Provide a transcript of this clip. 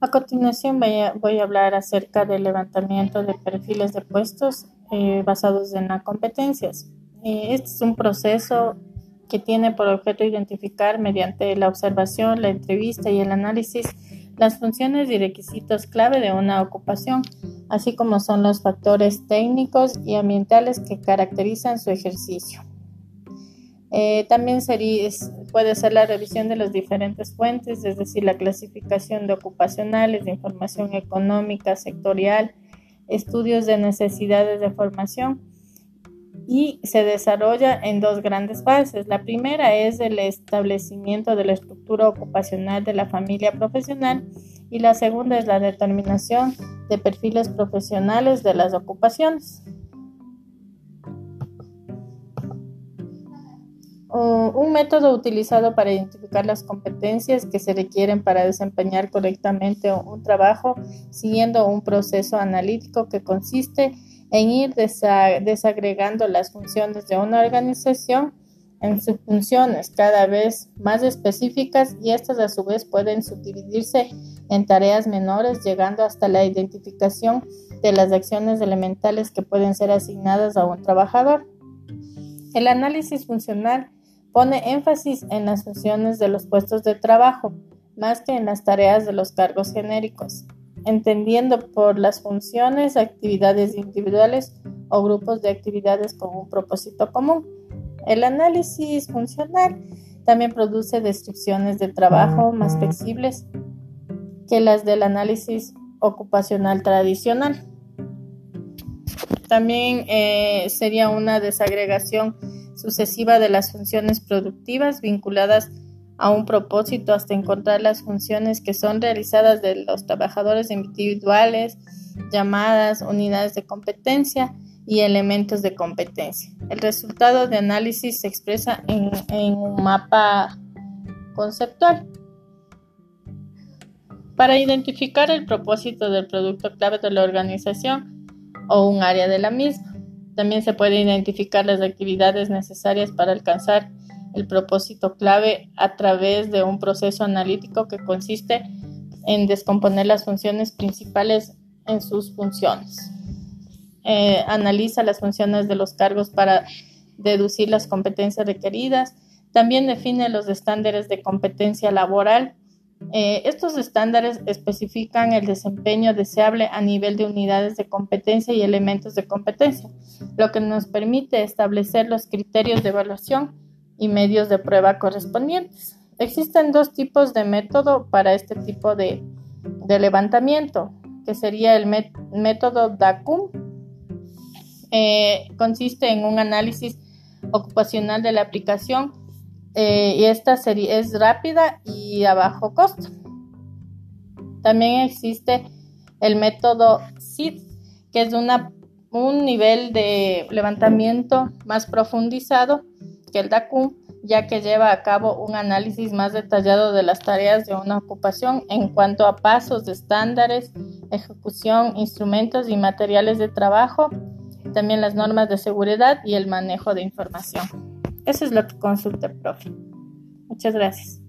A continuación voy a, hablar acerca del levantamiento de perfiles de puestos eh, basados en las competencias. Eh, este es un proceso que tiene por objeto identificar mediante la observación, la entrevista y el análisis las funciones y requisitos clave de una ocupación, así como son los factores técnicos y ambientales que caracterizan su ejercicio. Eh, también sería, puede ser la revisión de las diferentes fuentes, es decir, la clasificación de ocupacionales, de información económica, sectorial, estudios de necesidades de formación y se desarrolla en dos grandes fases. La primera es el establecimiento de la estructura ocupacional de la familia profesional y la segunda es la determinación de perfiles profesionales de las ocupaciones. Un método utilizado para identificar las competencias que se requieren para desempeñar correctamente un trabajo siguiendo un proceso analítico que consiste en ir desagregando las funciones de una organización en sus funciones cada vez más específicas y estas a su vez pueden subdividirse en tareas menores llegando hasta la identificación de las acciones elementales que pueden ser asignadas a un trabajador. El análisis funcional pone énfasis en las funciones de los puestos de trabajo más que en las tareas de los cargos genéricos entendiendo por las funciones, actividades individuales o grupos de actividades con un propósito común. El análisis funcional también produce descripciones de trabajo más flexibles que las del análisis ocupacional tradicional. También eh, sería una desagregación sucesiva de las funciones productivas vinculadas a un propósito hasta encontrar las funciones que son realizadas de los trabajadores individuales, llamadas unidades de competencia y elementos de competencia. El resultado de análisis se expresa en, en un mapa conceptual. Para identificar el propósito del producto clave de la organización o un área de la misma, también se puede identificar las actividades necesarias para alcanzar el propósito clave a través de un proceso analítico que consiste en descomponer las funciones principales en sus funciones. Eh, analiza las funciones de los cargos para deducir las competencias requeridas. También define los estándares de competencia laboral. Eh, estos estándares especifican el desempeño deseable a nivel de unidades de competencia y elementos de competencia, lo que nos permite establecer los criterios de evaluación y medios de prueba correspondientes. Existen dos tipos de método para este tipo de, levantamiento, que sería el método DACUM. Eh, consiste en un análisis ocupacional de la aplicación eh, y esta serie es rápida y a bajo costo. También existe el método SID, que es una, un nivel de levantamiento más profundizado que el DACUM, ya que lleva a cabo un análisis más detallado de las tareas de una ocupación en cuanto a pasos, estándares, ejecución, instrumentos y materiales de trabajo, también las normas de seguridad y el manejo de información. Eso es lo que consulta el profe. Muchas gracias.